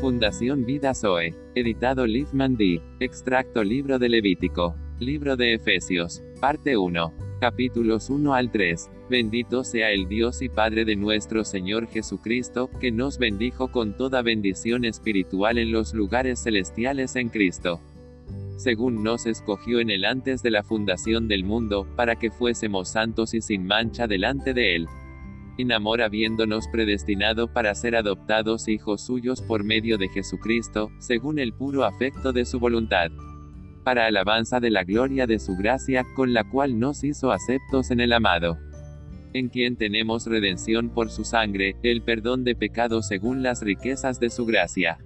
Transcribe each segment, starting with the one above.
Fundación Vida Zoe. Editado Liefman D. Extracto Libro de Levítico. Libro de Efesios. Parte 1. Capítulos 1 al 3. Bendito sea el Dios y Padre de nuestro Señor Jesucristo, que nos bendijo con toda bendición espiritual en los lugares celestiales en Cristo. Según nos escogió en él antes de la fundación del mundo, para que fuésemos santos y sin mancha delante de él en amor habiéndonos predestinado para ser adoptados hijos suyos por medio de Jesucristo, según el puro afecto de su voluntad. Para alabanza de la gloria de su gracia, con la cual nos hizo aceptos en el amado. En quien tenemos redención por su sangre, el perdón de pecados según las riquezas de su gracia.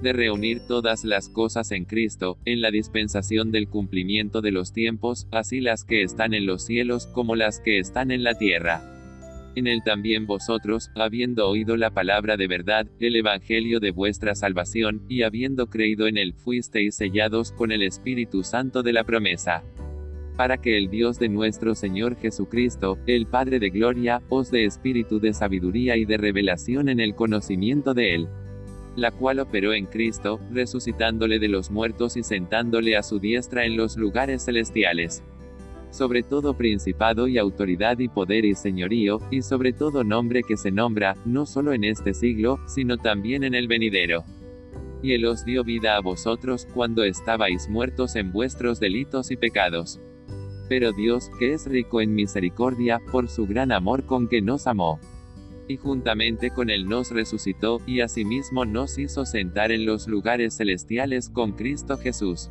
De reunir todas las cosas en Cristo, en la dispensación del cumplimiento de los tiempos, así las que están en los cielos como las que están en la tierra en él también vosotros, habiendo oído la palabra de verdad, el evangelio de vuestra salvación, y habiendo creído en él, fuisteis sellados con el Espíritu Santo de la promesa. Para que el Dios de nuestro Señor Jesucristo, el Padre de Gloria, os dé espíritu de sabiduría y de revelación en el conocimiento de él la cual operó en Cristo, resucitándole de los muertos y sentándole a su diestra en los lugares celestiales sobre todo principado y autoridad y poder y señorío, y sobre todo nombre que se nombra, no solo en este siglo, sino también en el venidero. Y él os dio vida a vosotros cuando estabais muertos en vuestros delitos y pecados. Pero Dios, que es rico en misericordia, por su gran amor con que nos amó. Y juntamente con él nos resucitó, y asimismo nos hizo sentar en los lugares celestiales con Cristo Jesús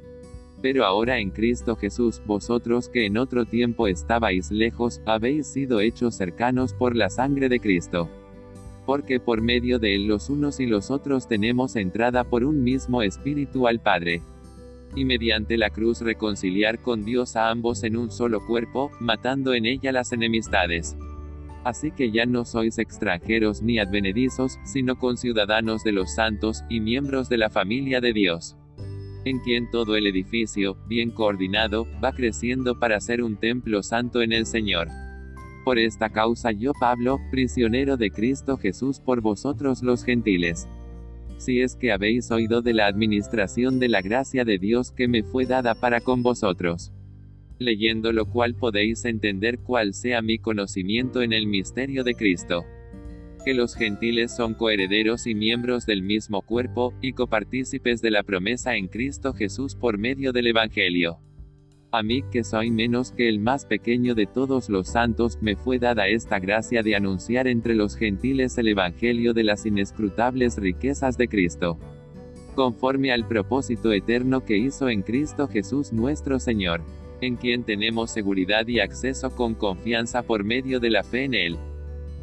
Pero ahora en Cristo Jesús, vosotros que en otro tiempo estabais lejos, habéis sido hechos cercanos por la sangre de Cristo. Porque por medio de él los unos y los otros tenemos entrada por un mismo espíritu al Padre. Y mediante la cruz reconciliar con Dios a ambos en un solo cuerpo, matando en ella las enemistades. Así que ya no sois extranjeros ni advenedizos, sino conciudadanos de los santos, y miembros de la familia de Dios en quien todo el edificio, bien coordinado, va creciendo para ser un templo santo en el Señor. Por esta causa yo Pablo, prisionero de Cristo Jesús por vosotros los gentiles. Si es que habéis oído de la administración de la gracia de Dios que me fue dada para con vosotros. Leyendo lo cual podéis entender cuál sea mi conocimiento en el misterio de Cristo que los gentiles son coherederos y miembros del mismo cuerpo, y copartícipes de la promesa en Cristo Jesús por medio del Evangelio. A mí, que soy menos que el más pequeño de todos los santos, me fue dada esta gracia de anunciar entre los gentiles el Evangelio de las inescrutables riquezas de Cristo. Conforme al propósito eterno que hizo en Cristo Jesús nuestro Señor, en quien tenemos seguridad y acceso con confianza por medio de la fe en Él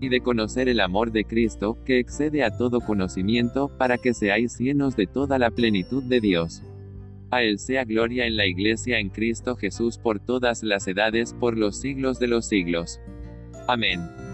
y de conocer el amor de Cristo, que excede a todo conocimiento, para que seáis llenos de toda la plenitud de Dios. A Él sea gloria en la Iglesia en Cristo Jesús por todas las edades, por los siglos de los siglos. Amén.